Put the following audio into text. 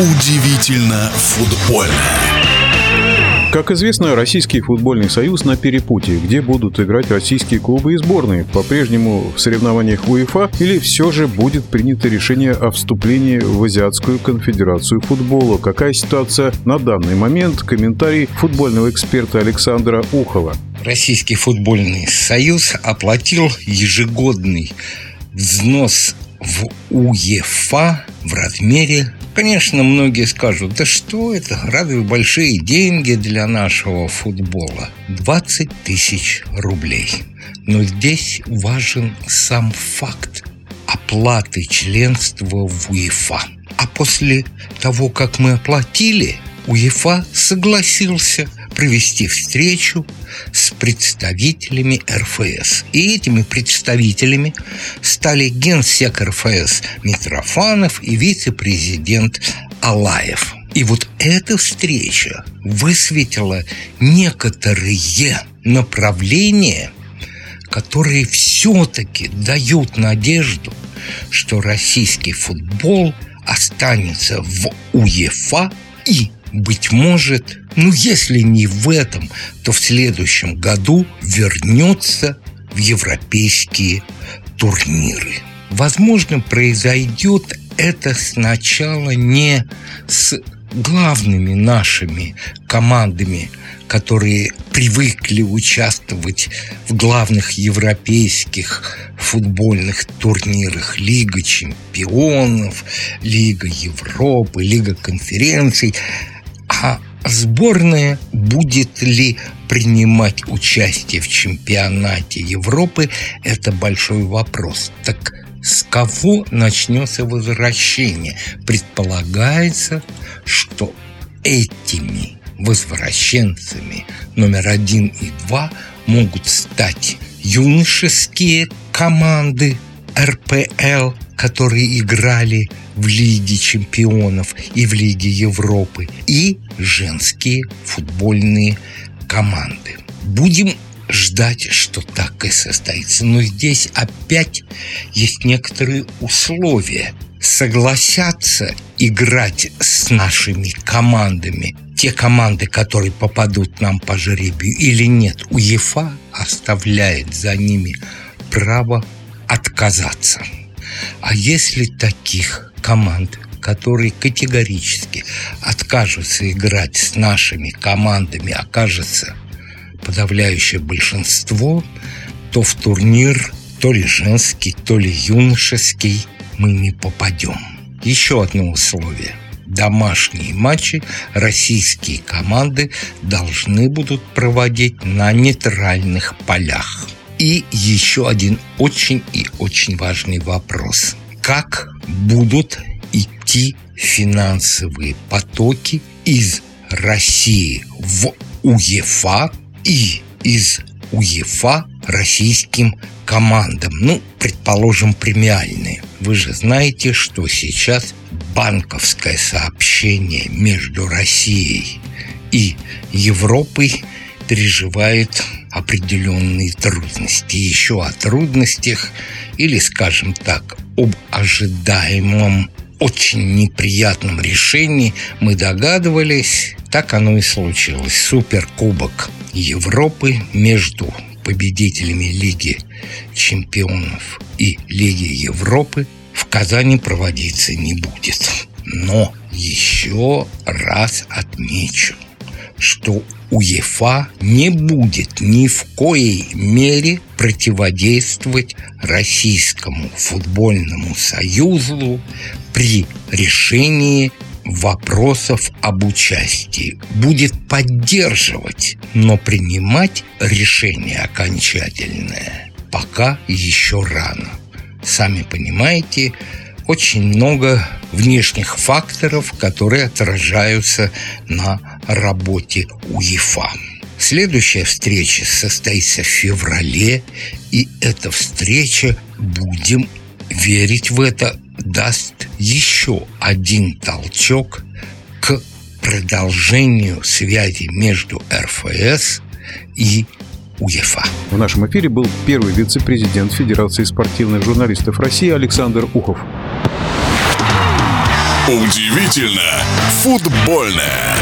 Удивительно футбольно. Как известно, Российский футбольный союз на перепутье, где будут играть российские клубы и сборные, по-прежнему в соревнованиях УЕФА или все же будет принято решение о вступлении в Азиатскую конфедерацию футбола. Какая ситуация на данный момент? Комментарий футбольного эксперта Александра Ухова. Российский футбольный союз оплатил ежегодный взнос в УЕФА в размере Конечно, многие скажут, да что это, разве большие деньги для нашего футбола? 20 тысяч рублей. Но здесь важен сам факт оплаты членства в УЕФА. А после того, как мы оплатили, УЕФА согласился провести встречу представителями РФС. И этими представителями стали генсек РФС Митрофанов и вице-президент Алаев. И вот эта встреча высветила некоторые направления, которые все-таки дают надежду, что российский футбол останется в УЕФА и быть может, ну если не в этом, то в следующем году вернется в европейские турниры. Возможно, произойдет это сначала не с главными нашими командами, которые привыкли участвовать в главных европейских футбольных турнирах Лига чемпионов, Лига Европы, Лига конференций – а сборная будет ли принимать участие в чемпионате Европы, это большой вопрос. Так с кого начнется возвращение? Предполагается, что этими возвращенцами номер один и два могут стать юношеские команды РПЛ, которые играли в Лиге чемпионов и в Лиге Европы, и женские футбольные команды. Будем ждать, что так и состоится. Но здесь опять есть некоторые условия. Согласятся играть с нашими командами те команды, которые попадут нам по жеребию или нет. УЕФА оставляет за ними право отказаться. А если таких команд, которые категорически откажутся играть с нашими командами, окажется подавляющее большинство, то в турнир то ли женский, то ли юношеский мы не попадем. Еще одно условие. Домашние матчи российские команды должны будут проводить на нейтральных полях. И еще один очень и очень важный вопрос. Как будут идти финансовые потоки из России в УЕФА и из УЕФА российским командам. Ну, предположим, премиальные. Вы же знаете, что сейчас банковское сообщение между Россией и Европой переживает определенные трудности. Еще о трудностях или, скажем так, об ожидаемом очень неприятном решении мы догадывались, так оно и случилось. Суперкубок Европы между победителями Лиги чемпионов и Лиги Европы в Казани проводиться не будет. Но еще раз отмечу, что УЕФА не будет ни в коей мере противодействовать Российскому футбольному союзу при решении вопросов об участии. Будет поддерживать, но принимать решение окончательное пока еще рано. Сами понимаете, очень много внешних факторов, которые отражаются на работе УЕФА. Следующая встреча состоится в феврале, и эта встреча, будем верить в это, даст еще один толчок к продолжению связи между РФС и УЕФА. В нашем эфире был первый вице-президент Федерации спортивных журналистов России Александр Ухов. Удивительно футбольное.